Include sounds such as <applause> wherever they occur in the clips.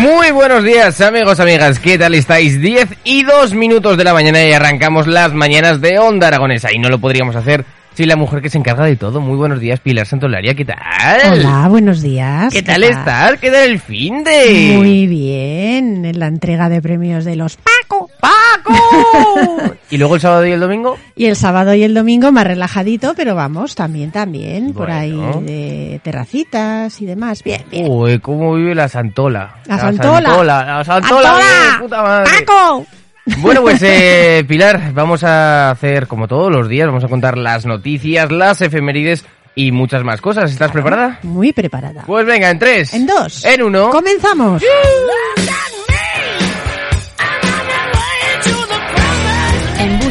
Muy buenos días amigos, amigas, ¿qué tal estáis? 10 y 2 minutos de la mañana y arrancamos las mañanas de Onda Aragonesa y no lo podríamos hacer Sí, la mujer que se encarga de todo. Muy buenos días, Pilar Santolaria, ¿qué tal? Hola, buenos días. ¿Qué, tal, estás? ¿Qué tal el fin de...? Muy bien, en la entrega de premios de los Paco. ¡Paco! <laughs> ¿Y luego el sábado y el domingo? Y el sábado y el domingo más relajadito, pero vamos, también, también, por ahí de terracitas y demás. Bien, bien. Uy, ¿cómo vive la Santola? La, Santola. La Santola, ¡Santola! puta madre. ¡Paco! Bueno, pues eh, Pilar, vamos a hacer como todos los días, vamos a contar las noticias, las efemérides y muchas más cosas. ¿Estás preparada? Muy preparada. Pues venga, en tres. En dos. En uno. Comenzamos. En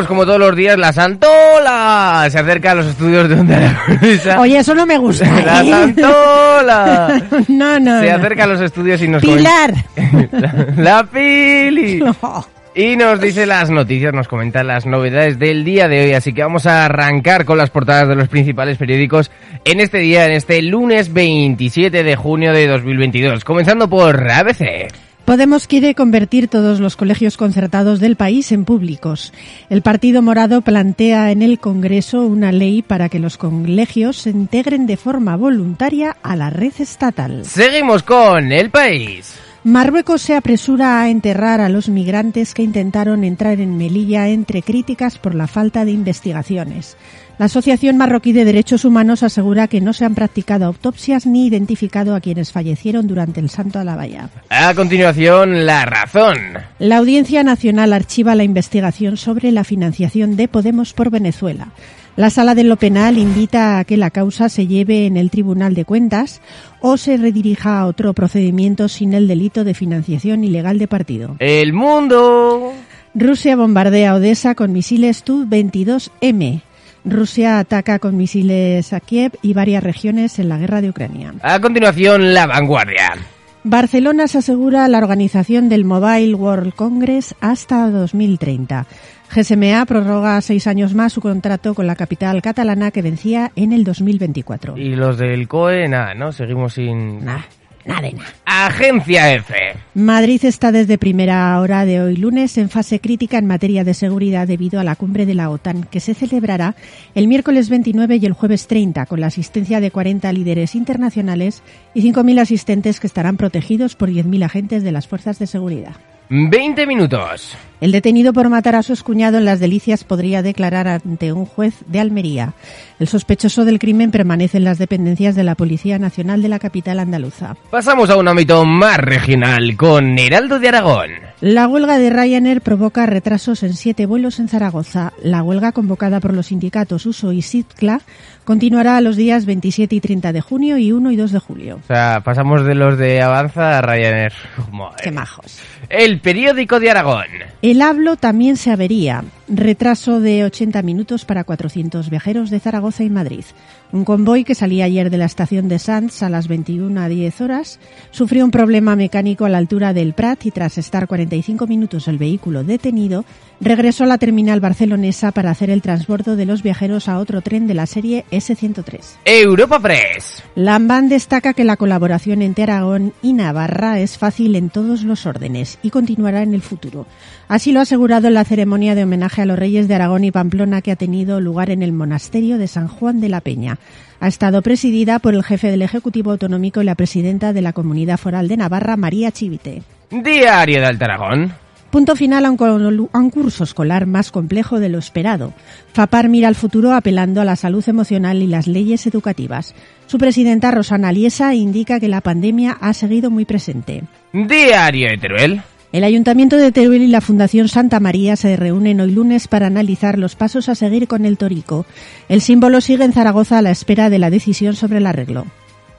Pues como todos los días, la Santola se acerca a los estudios de Onda Aragonesa. Oye, eso no me gusta. <laughs> La ¿eh? Santola <laughs> no, no. se no. acerca a los estudios y nos Pilar. la, <laughs> la Pili. Oh, Y nos dice las noticias, nos comenta las novedades del día de hoy, así que vamos a arrancar con las portadas de los principales periódicos en este día, en este lunes 27 de junio de 2022, comenzando por ABC. Podemos quiere convertir todos los colegios concertados del país en públicos. El Partido Morado plantea en el Congreso una ley para que los colegios se integren de forma voluntaria a la red estatal. Seguimos con el país. Marruecos se apresura a enterrar a los migrantes que intentaron entrar en Melilla entre críticas por la falta de investigaciones. La Asociación Marroquí de Derechos Humanos asegura que no se han practicado autopsias ni identificado a quienes fallecieron durante el Santo a la Valla. A continuación, la razón. La Audiencia Nacional archiva la investigación sobre la financiación de Podemos por Venezuela. La Sala de lo Penal invita a que la causa se lleve en el Tribunal de Cuentas o se redirija a otro procedimiento sin el delito de financiación ilegal de partido. El mundo. Rusia bombardea Odessa con misiles Tu-22M. Rusia ataca con misiles a Kiev y varias regiones en la guerra de Ucrania. A continuación, la vanguardia. Barcelona se asegura la organización del Mobile World Congress hasta 2030. GSMA prorroga seis años más su contrato con la capital catalana que vencía en el 2024. Y los del COE, nada, ¿no? Seguimos sin... Nah, nada de nada. Agencia F. Madrid está desde primera hora de hoy lunes en fase crítica en materia de seguridad debido a la cumbre de la OTAN que se celebrará el miércoles 29 y el jueves 30 con la asistencia de 40 líderes internacionales y 5.000 asistentes que estarán protegidos por 10.000 agentes de las fuerzas de seguridad. 20 minutos. El detenido por matar a su excuñado en Las Delicias podría declarar ante un juez de Almería. El sospechoso del crimen permanece en las dependencias de la Policía Nacional de la capital andaluza. Pasamos a un ámbito más regional con Heraldo de Aragón. La huelga de Ryanair provoca retrasos en siete vuelos en Zaragoza. La huelga convocada por los sindicatos USO y SITCLA continuará los días 27 y 30 de junio y 1 y 2 de julio. O sea, pasamos de los de Avanza a Ryanair. <laughs> Madre. Qué majos. El periódico de Aragón. El hablo también se avería. Retraso de 80 minutos para 400 viajeros de Zaragoza y Madrid. Un convoy que salía ayer de la estación de Sanz a las 21 a 10 horas sufrió un problema mecánico a la altura del Prat y tras estar 45 minutos el vehículo detenido, regresó a la terminal barcelonesa para hacer el transbordo de los viajeros a otro tren de la serie S103. Europa Press. Lamban destaca que la colaboración entre Aragón y Navarra es fácil en todos los órdenes y continuará en el futuro. Así lo ha asegurado en la ceremonia de homenaje a los reyes de Aragón y Pamplona que ha tenido lugar en el monasterio de San Juan de la Peña. Ha estado presidida por el jefe del Ejecutivo Autonómico y la presidenta de la Comunidad Foral de Navarra, María Chivite. Diario de Alta Aragón. Punto final a un, a un, curso escolar más complejo de lo esperado. FAPAR mira al futuro apelando a la salud emocional y las leyes educativas. Su presidenta Rosana Liesa indica que la pandemia ha seguido muy presente. Diario de Teruel. El Ayuntamiento de Teruel y la Fundación Santa María se reúnen hoy lunes para analizar los pasos a seguir con el Torico. El símbolo sigue en Zaragoza a la espera de la decisión sobre el arreglo.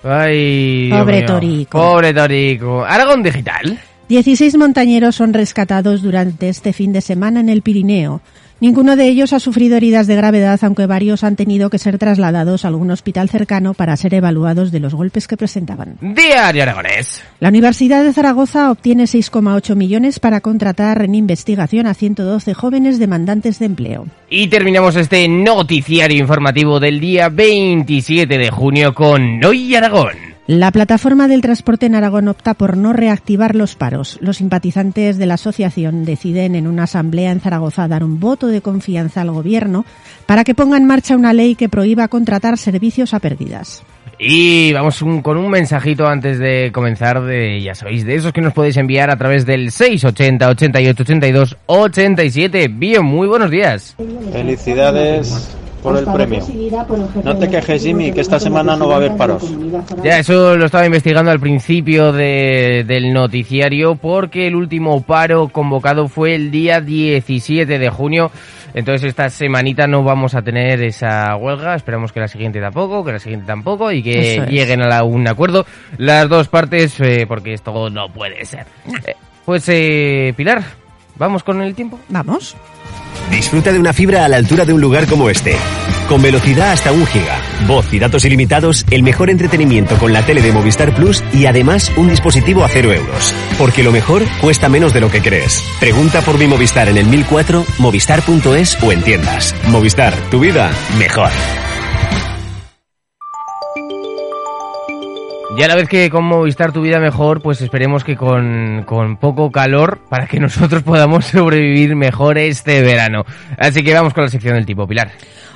Ay, Pobre. Torico. Pobre Torico. Aragón Digital. 16 montañeros son rescatados durante este fin de semana en el Pirineo. Ninguno de ellos ha sufrido heridas de gravedad, aunque varios han tenido que ser trasladados a algún hospital cercano para ser evaluados de los golpes que presentaban. Diario Aragonés. La Universidad de Zaragoza obtiene 6,8 millones para contratar en investigación a 112 jóvenes demandantes de empleo. Y terminamos este noticiario informativo del día 27 de junio con Hoy Aragón. La plataforma del transporte en Aragón opta por no reactivar los paros. Los simpatizantes de la asociación deciden en una asamblea en Zaragoza dar un voto de confianza al gobierno para que ponga en marcha una ley que prohíba contratar servicios a pérdidas. Y vamos un, con un mensajito antes de comenzar de, ya sabéis, de esos que nos podéis enviar a través del 680 88 82 87. Bien, muy buenos días. Felicidades por el premio. No te quejes, Jimmy, que esta semana no va a haber paros. Ya, eso lo estaba investigando al principio de, del noticiario porque el último paro convocado fue el día 17 de junio. Entonces esta semanita no vamos a tener esa huelga. Esperamos que la siguiente tampoco, que la siguiente tampoco y que es. lleguen a la- un acuerdo las dos partes eh, porque esto no puede ser. Eh, pues eh, Pilar, ¿vamos con el tiempo? Vamos. Disfruta de una fibra a la altura de un lugar como este. Con velocidad hasta un giga, voz y datos ilimitados, el mejor entretenimiento con la tele de Movistar Plus y además un dispositivo a cero euros. Porque lo mejor cuesta menos de lo que crees. Pregunta por mi Movistar en el 1004, movistar.es o en tiendas. Movistar, tu vida mejor. Ya a la vez que con Movistar tu vida mejor, pues esperemos que con, con poco calor para que <laughs> nosotros podamos sobrevivir mejor este verano. Así que vamos con la sección del tipo, Pilar.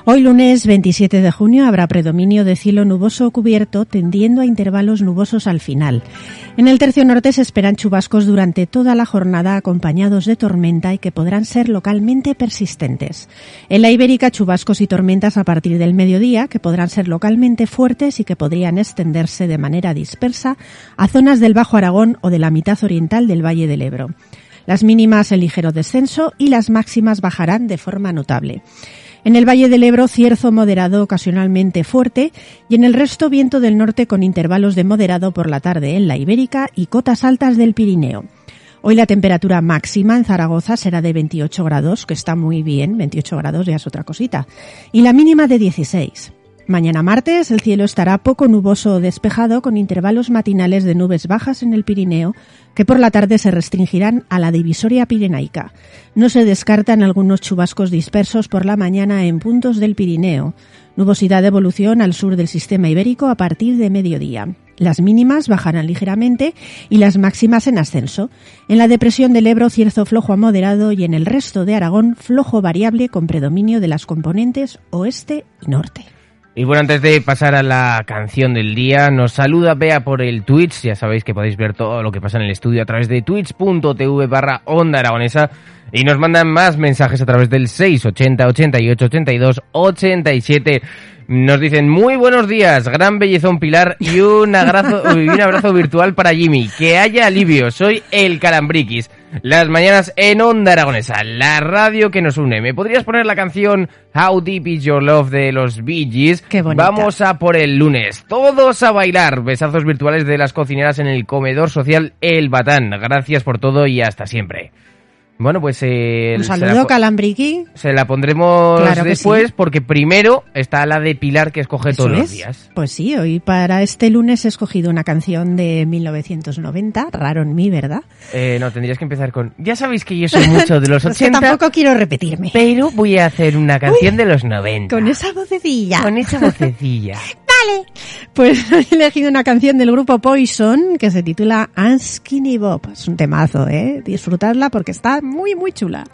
Hoy lunes 27 de junio habrá predominio de cielo nuboso cubierto tendiendo a intervalos nubosos al final. En el tercio norte se esperan chubascos durante toda la jornada acompañados de tormenta y que podrán ser localmente persistentes. En la ibérica chubascos y tormentas a partir del mediodía que podrán ser localmente fuertes y que podrían extenderse de manera dispersa a zonas del Bajo Aragón o de la mitad oriental del Valle del Ebro. Las mínimas en ligero descenso y las máximas bajarán de forma notable. En el Valle del Ebro, cierzo moderado ocasionalmente fuerte y en el resto viento del norte con intervalos de moderado por la tarde en la Ibérica y cotas altas del Pirineo. Hoy la temperatura máxima en Zaragoza será de 28 grados, que está muy bien, 28 grados ya es otra cosita, y la mínima de 16. Mañana martes el cielo estará poco nuboso o despejado con intervalos matinales de nubes bajas en el Pirineo que por la tarde se restringirán a la divisoria pirenaica. No se descartan algunos chubascos dispersos por la mañana en puntos del Pirineo. Nubosidad de evolución al sur del sistema ibérico a partir de mediodía. Las mínimas bajarán ligeramente y las máximas en ascenso. En la depresión del Ebro, cierzo flojo a moderado y en el resto de Aragón, flojo variable con predominio de las componentes oeste y norte. Y bueno, antes de pasar a la canción del día, nos saluda Bea por el Twitch. Ya sabéis que podéis ver todo lo que pasa en el estudio a través de twitch.tv barra onda aragonesa. Y nos mandan más mensajes a través del 680 88 82 87. Nos dicen muy buenos días, gran bellezón Pilar y un abrazo, <laughs> un abrazo virtual para Jimmy. Que haya alivio, soy el Calambriquis. Las mañanas en Onda Aragonesa, la radio que nos une. ¿Me podrías poner la canción How Deep Is Your Love de los Bee Gees? Qué bonita. Vamos a por el lunes. Todos a bailar. Besazos virtuales de las cocineras en el comedor social El Batán. Gracias por todo y hasta siempre. Bueno, pues eh, Un se la saludo, po- Calambriqui. Se la pondremos Claro después sí. porque primero está la de Pilar que escoge Eso todos los días. Pues sí, hoy para este lunes he escogido una canción de 1990, raro en mí, ¿verdad? Eh, no, tendrías que empezar con... Ya sabéis que yo soy <laughs> mucho de los Es que 80, tampoco quiero repetirme. pero voy a hacer una canción de los 90. Con esa vocecilla. Con esa vocecilla. <laughs> Vale. Pues <laughs> he elegido una canción del grupo Poison que se titula Unskinny Bob. Es un temazo, ¿eh? Disfrutadla porque está muy, muy chula.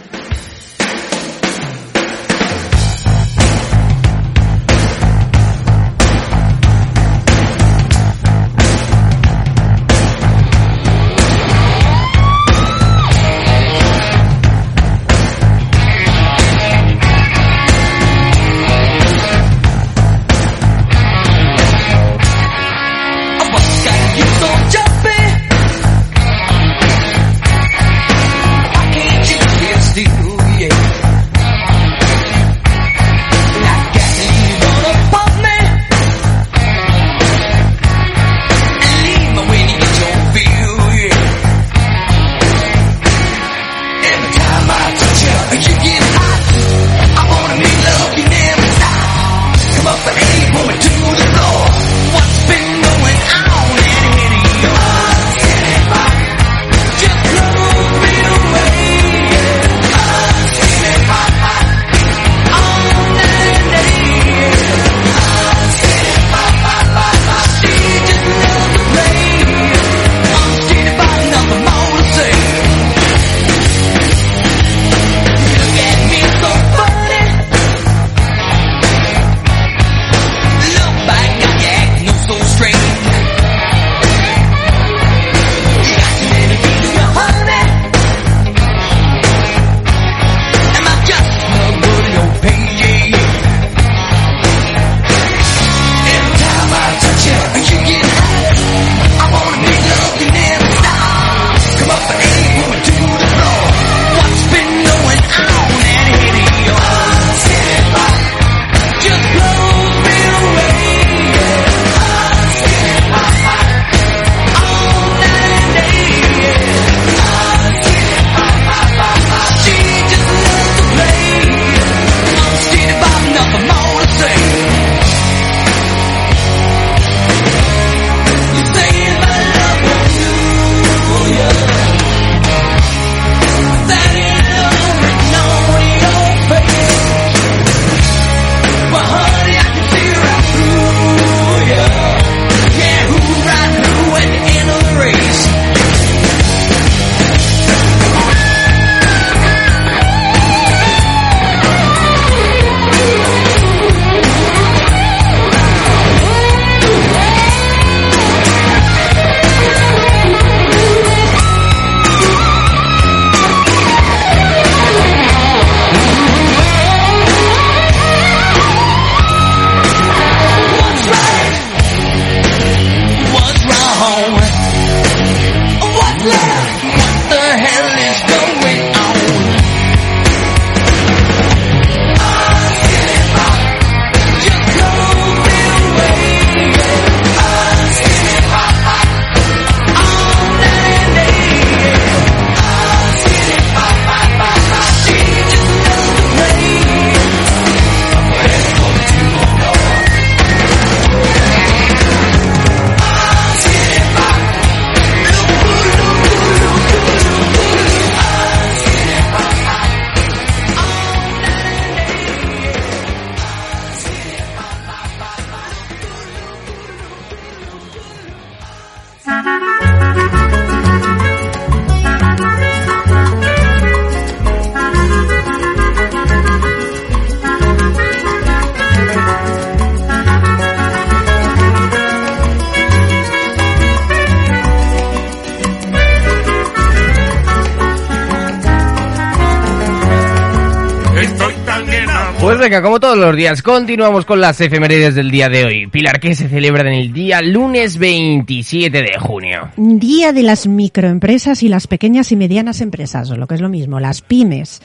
Venga, como todos los días, continuamos con las efemérides del día de hoy. Pilar, que se celebra en el día lunes 27 de junio. Día de las microempresas y las pequeñas y medianas empresas, o lo que es lo mismo, las pymes.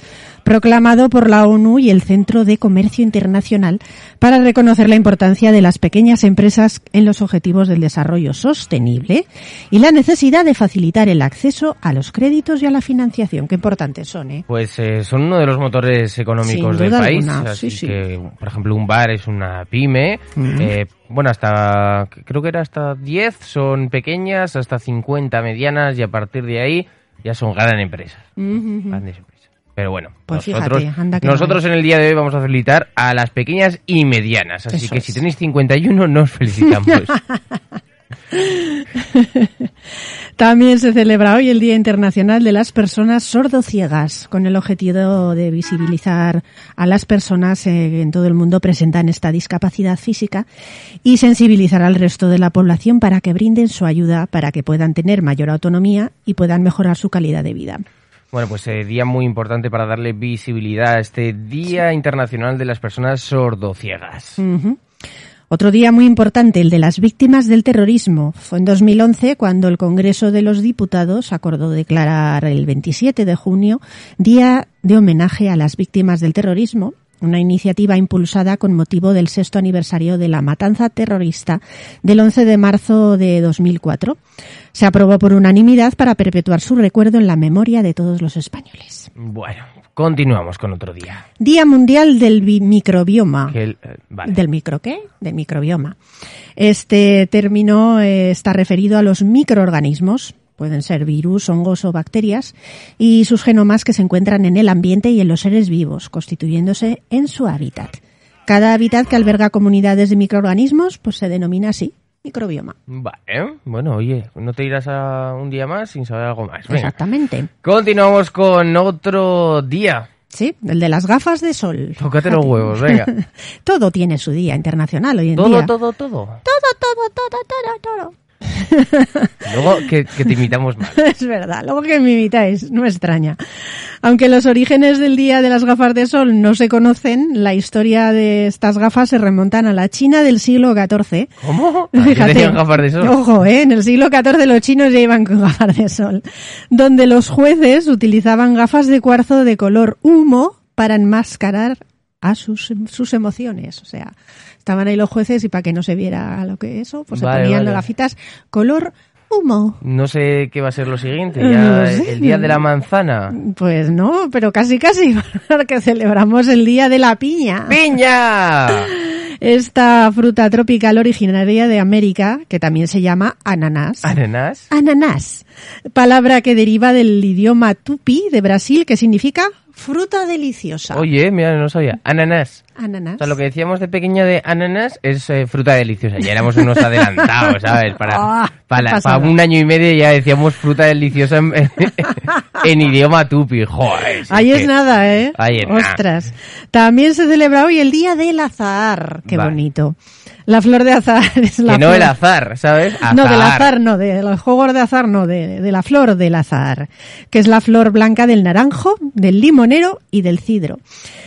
Proclamado por la ONU y el Centro de Comercio Internacional para reconocer la importancia de las pequeñas empresas en los objetivos del desarrollo sostenible y la necesidad de facilitar el acceso a los créditos y a la financiación. Qué importantes son, ¿eh? Pues eh, son uno de los motores económicos del país. así que, por ejemplo, un bar es una pyme. eh, bueno, hasta, creo que era hasta 10 son pequeñas, hasta 50 medianas y a partir de ahí ya son grandes empresas. Grandes empresas. Pero bueno, Pues nosotros, fíjate, anda que nosotros en el día de hoy vamos a felicitar a las pequeñas y medianas. Así Eso que es. si tenéis 51, nos felicitamos. <laughs> También se celebra hoy el Día Internacional de las Personas Sordociegas, con el objetivo de visibilizar a las personas eh, que en todo el mundo presentan esta discapacidad física y sensibilizar al resto de la población para que brinden su ayuda para que puedan tener mayor autonomía y puedan mejorar su calidad de vida. Bueno, pues eh, día muy importante para darle visibilidad a este Día Internacional de las Personas Sordociegas. Ujú. Otro día muy importante, el de las víctimas del terrorismo. Fue en 2011 cuando el Congreso de los Diputados acordó declarar el 27 de junio Día de Homenaje a las Víctimas del Terrorismo, una iniciativa impulsada con motivo del sexto aniversario de la matanza terrorista del 11 de marzo de 2004. Se aprobó por unanimidad para perpetuar su recuerdo en la memoria de todos los españoles. Bueno, continuamos con otro día. Día Mundial del Bi- Microbioma. El- eh, vale. ¿Del micro qué? Del microbioma. Este término eh, está referido a los microorganismos, pueden ser virus, hongos o bacterias, y sus genomas que se encuentran en el ambiente y en los seres vivos, constituyéndose en su hábitat. Cada hábitat que alberga comunidades de microorganismos, pues se denomina así, microbioma. Vale, bueno, oye, no te irás a un día más sin saber algo más. Venga. Exactamente. Continuamos con otro día. Sí, el de las gafas de sol. Tócate los <laughs> huevos, venga. Todo tiene su día internacional hoy en Todo, día. todo, todo. todo, todo, todo, todo, todo. Luego que, que te imitamos mal. <laughs> Es verdad, luego que me imitáis, no me extraña. Aunque los orígenes del día de las gafas de sol no se conocen, la historia de estas gafas se remontan a la China del siglo XIV. ¿Cómo? ¿A qué tenían gafas de sol? Ojo, ¿eh? en el siglo XIV los chinos ya iban con gafas de sol, donde los jueces utilizaban gafas de cuarzo de color humo para enmascarar a sus, sus emociones. O sea, estaban ahí los jueces y para que no se viera lo que eso, pues Vale, se ponían vale. las gafitas color humo. No sé qué va a ser lo siguiente. <laughs> Ya sé. el día de la manzana. Pues no, pero casi casi, <laughs> porque celebramos el Día de la Piña. ¡Piña! <laughs> Esta fruta tropical originaria de América, que también se llama ananás. ¿Ananas? Ananás, palabra que deriva del idioma tupi de Brasil, que significa fruta deliciosa. Oye, mira, no sabía. Ananas. Ananás. O sea, lo que decíamos de pequeña de ananas es eh, fruta deliciosa. Ya éramos unos adelantados, ¿sabes? Para, <laughs> Ah, para, para un año y medio ya decíamos fruta deliciosa en, <laughs> en idioma tupi. Joder. si Ahí es que- nada, ¿eh? Ahí es nada. Ostras. También se celebra hoy el Día del Azahar. Qué Vale. bonito. La flor de azahar <laughs> es la Que no flor- el azar, ¿sabes? No, del azar no, de los juegos de azar no, de, de la flor del azar, que es la flor blanca del naranjo, del limonero y del cidro.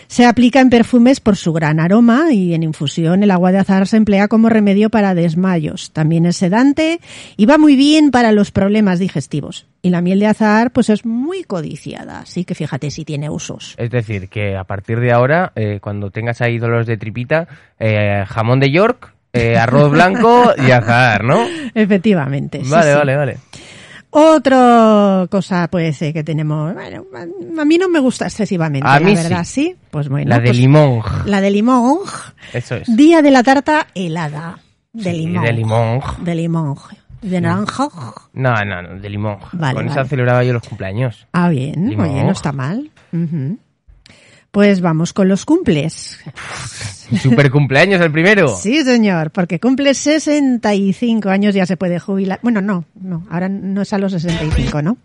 Se aplica en perfumes por su gran aroma y en infusión el agua de azar se emplea como remedio para desmayos. También es sedante y va muy bien para los problemas digestivos. Y la miel de azar pues es muy codiciada, así que fíjate si tiene usos. Es decir, que a partir de ahora, eh, cuando tengas ahí dolores de tripita, eh, jamón de York, eh, arroz blanco y azar, ¿no? <laughs> Efectivamente. sí, Vale, sí. vale, vale. Otra cosa puede ser que tenemos, bueno, a mí no me gusta excesivamente, A la mí verdad, sí. sí. Pues bueno, La de pues limón. La de limón. Eso es. Día de la tarta helada. De Sí, limón. de limón. De limón. De naranja. No, no, no, de limón. Vale, Con esa vale. celebraba yo los cumpleaños. Ah, bien. Limón. Oye, no está mal. Ujú. Pues vamos con los cumples. Super cumpleaños el primero. Sí, señor, porque cumple 65 años, ya se puede jubilar. Bueno, no, no, ahora no es a los 65, ¿no?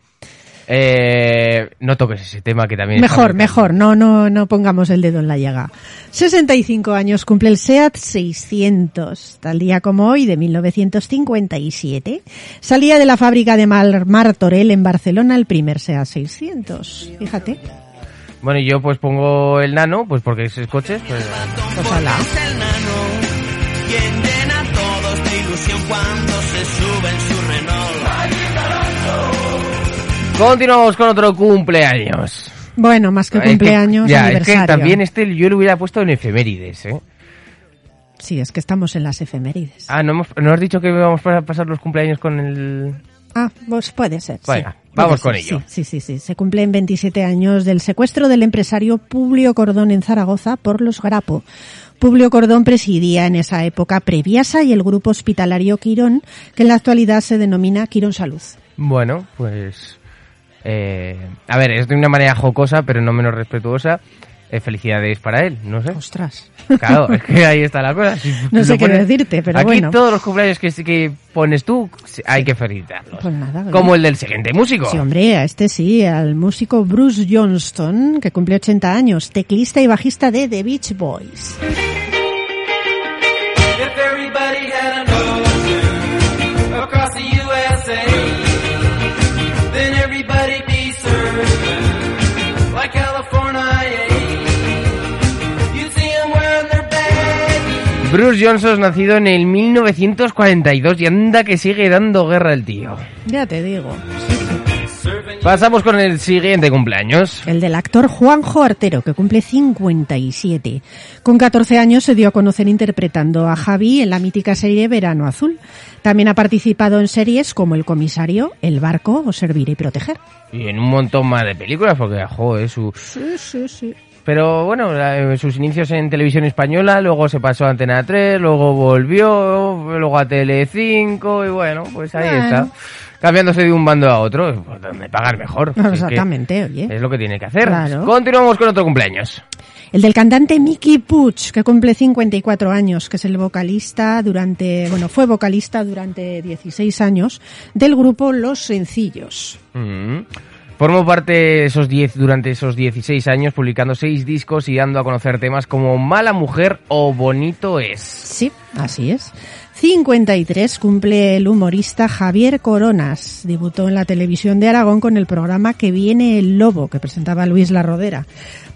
Eh, no toques ese tema que también. Mejor, mejor, no, no, no pongamos el dedo en la llaga. 65 años cumple el SEAT 600, tal día como hoy de 1957. Salía de la fábrica de Mar Martorell en Barcelona el primer SEAT 600. Fíjate. Bueno, y yo pues pongo el nano, pues porque esos coches, pues... Pues ala. Continuamos con otro cumpleaños. Bueno, más que <laughs> Es que- cumpleaños, ya, aniversario. es que también este yo lo hubiera puesto en efemérides, ¿eh? Sí, es que estamos en las efemérides. Ah, ¿no, hemos, ¿no has dicho que vamos a pasar los cumpleaños con el...? Ah, pues puede ser. sí. Vamos con ello. Sí, sí, sí, sí. Se cumplen 27 años del secuestro del empresario Publio Cordón en Zaragoza por los Grapo. Publio Cordón presidía en esa época Previasa y el grupo hospitalario Quirón, que en la actualidad se denomina Quirón Salud. Bueno, pues... eh, a ver, es de una manera jocosa, pero no menos respetuosa. Eh, felicidades para él, no sé. Ostras. Claro, es que ahí está la cosa. Si No sé qué decirte, pero Aquí bueno. todos los cumpleaños que, que pones tú, hay que felicitarlos. Pues nada. Como el del siguiente músico. Sí, hombre, a este sí, al músico Bruce Johnston, que cumple 80 años, teclista y bajista de The Beach Boys. Bruce Johnson, nacido en el 1942 y anda que sigue dando guerra el tío. Ya te digo. Pasamos con el siguiente cumpleaños. El del actor Juanjo Artero, que cumple 57. Con 14 años se dio a conocer interpretando a Javi en la mítica serie Verano Azul. También ha participado en series como El Comisario, El Barco o Servir y Proteger. Y en un montón más de películas, porque, joder, su... Sí, sí, sí. Pero bueno, la- sus inicios en televisión española, luego se pasó a Antena 3, luego volvió, luego a Tele5 y bueno, pues ahí Bueno. está. Cambiándose de un bando a otro, pues donde pagar mejor. <laughs> Si es que Exactamente, oye. Es lo que tiene que hacer. Claro. Continuamos con otro cumpleaños. El del cantante Mickey Puig, que cumple 54 años, que es el vocalista durante, bueno, fue vocalista durante 16 años del grupo Los Sencillos. Mm. Formó parte esos 10 durante esos 16 años, publicando 6 discos y dando a conocer temas como Mala Mujer o Bonito es. Sí, así es. 53 cumple el humorista Javier Coronas. Debutó en la televisión de Aragón con el programa Que viene el lobo, que presentaba Luis La Rodera.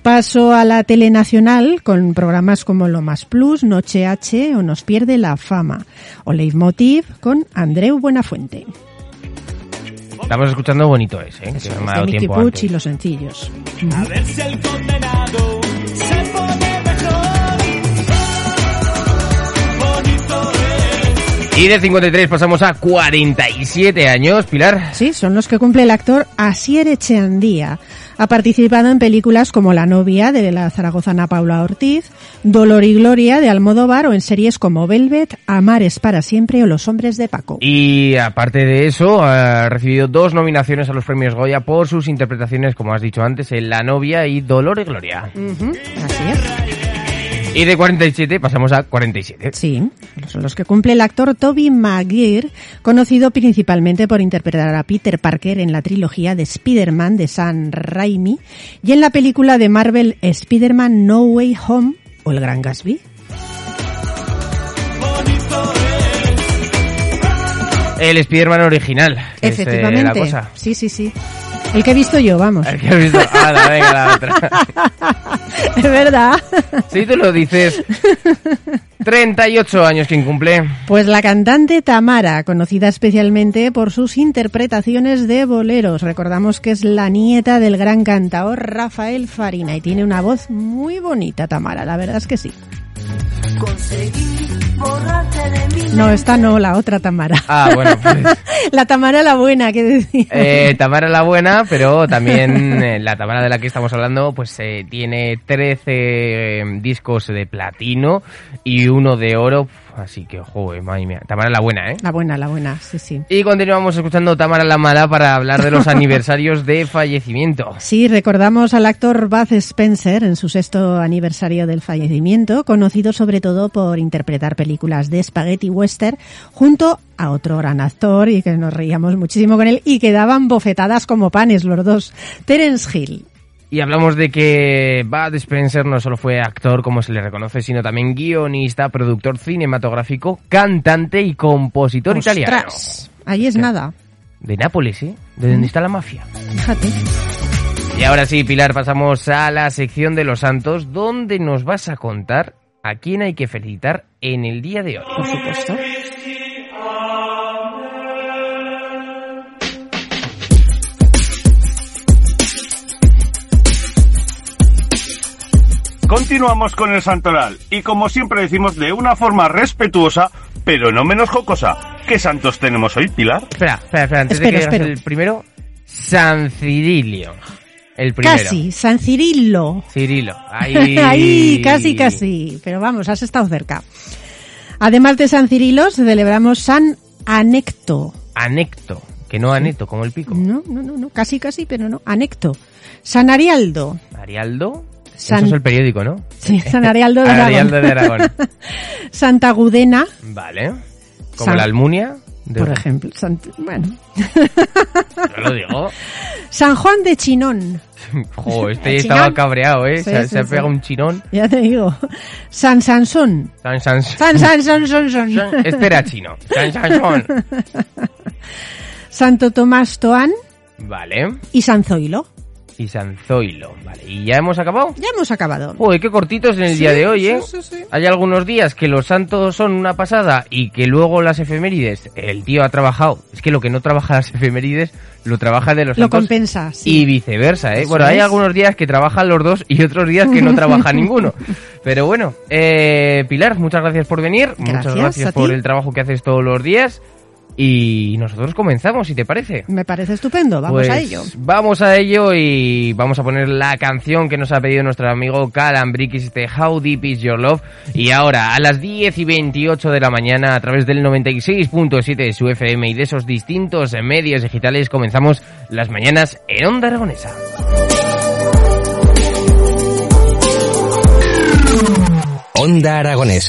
Pasó a la Telenacional con programas como Lo Más Plus, Noche H o Nos pierde la fama. O Leitmotiv con Andreu Buenafuente. Estamos escuchando Bonito es, ¿eh? que ha De dado Mickey tiempo Puig antes. y Los Sencillos. A ver si el condenado Y de 53 pasamos a 47 años, Pilar. Sí, son los que cumple el actor Asier Echeandía. Ha participado en películas como La novia de la zaragozana Paula Ortiz, Dolor y Gloria de Almodóvar o en series como Velvet, Amar es para siempre o Los hombres de Paco. Y aparte de eso, ha recibido dos nominaciones a los premios Goya por sus interpretaciones, como has dicho antes, en La novia y Dolor y Gloria. Ujú, así es. Y de 47 pasamos a 47. Sí, son los que cumple el actor Toby Maguire, conocido principalmente por interpretar a Peter Parker en la trilogía de Spider-Man de Sam Raimi y en la película de Marvel Spider-Man No Way Home o El Gran Gatsby. El Spider-Man original. que es, eh, Efectivamente. la cosa. Sí, sí, sí. El que he visto yo, vamos. El que has visto. Ala, venga, la otra. <laughs> Es verdad. Si tú lo dices. 38 años quien cumple. Pues la cantante Tamara, conocida especialmente por sus interpretaciones de boleros. Recordamos que es la nieta del gran cantador Rafael Farina y tiene una voz muy bonita, Tamara, la verdad es que sí. No, esta no, la otra Tamara. Ah, bueno, pues. <laughs> La Tamara la buena, que decía. Eh, Tamara la buena, pero también eh, la Tamara de la que estamos hablando, pues eh, tiene 13 eh, discos de platino y uno de oro. Así que, joder, madre mía. Tamara la buena, ¿eh? La buena, la buena, sí, sí. Y continuamos escuchando Tamara la mala para hablar de los <laughs> aniversarios de fallecimiento. Sí, recordamos al actor Bud Spencer en su sexto aniversario del fallecimiento, conocido sobre todo por interpretar películas de spaghetti western junto a otro gran actor y que nos reíamos muchísimo con él y que daban bofetadas como panes los dos, Terence Hill. Y hablamos de que Bud Spencer no solo fue actor, como se le reconoce, sino también guionista, productor cinematográfico, cantante y compositor italiano. ¡Ostras! Ahí es nada, De Nápoles, ¿eh? De donde está la mafia. fíjate. Y ahora sí, Pilar, pasamos a la sección de los santos, donde nos vas a contar a quién hay que felicitar en el día de hoy. Por supuesto. Continuamos con el santoral y como siempre decimos de una forma respetuosa, pero no menos jocosa. ¿Qué santos tenemos hoy, Pilar? Espera, espera, espera, antes Espero, de que espero. el primero, San Cirilio. El primero. Casi, San Cirilo. Cirilo. <laughs> Ahí. Ahí, casi, casi. Pero vamos, has estado cerca. Además de San Cirilo, celebramos San Anecto. Anecto. Que no aneto, como el pico. No, no, no, no, casi, casi, pero no. Anecto. San Arialdo. Arialdo. San- Eso es el periódico, ¿no? Sí, San Arialdo de Aragón. Arialdo de Aragón. <laughs> Santa Gudena, Vale. Como San- la Almunia. de- por ejemplo. Sant- bueno. Yo lo digo. <laughs> San Juan de Chinón. <laughs> Jo, este estaba chinón. cabreado, ¿eh? Sí, se sí, se sí. pegado un chinón. Ya te digo. San Sansón. San, san, San San San San San. este era chino. San, san, son. Santo Tomás Toán Vale. y San Zoilo. Y San Zoilo. Vale. ¿Y ya hemos acabado? Ya hemos acabado. Joder, qué cortitos en el Sí, día de hoy, ¿eh? sí, sí. Hay algunos días que los santos son una pasada y que luego las efemérides, el tío ha trabajado. Es que lo que no trabaja las efemérides, lo trabaja de los Lo santos. compensa, sí. Y viceversa, ¿eh? Eso bueno, hay es. algunos días que trabajan los dos y otros días que no trabaja <laughs> ninguno. Pero bueno, eh, Pilar, muchas gracias por venir. muchas Gracias, por el trabajo que haces todos los días. Y nosotros comenzamos, si te parece. Me parece estupendo. Vamos Pues a ello. Vamos a ello y vamos a poner la canción que nos ha pedido nuestro amigo Calambrikis, este How Deep Is Your Love. Y ahora, a las 10 y 28 de la mañana, a través del 96.7 de su FM y de esos distintos medios digitales, comenzamos las mañanas en Onda Aragonesa. Onda Aragonesa.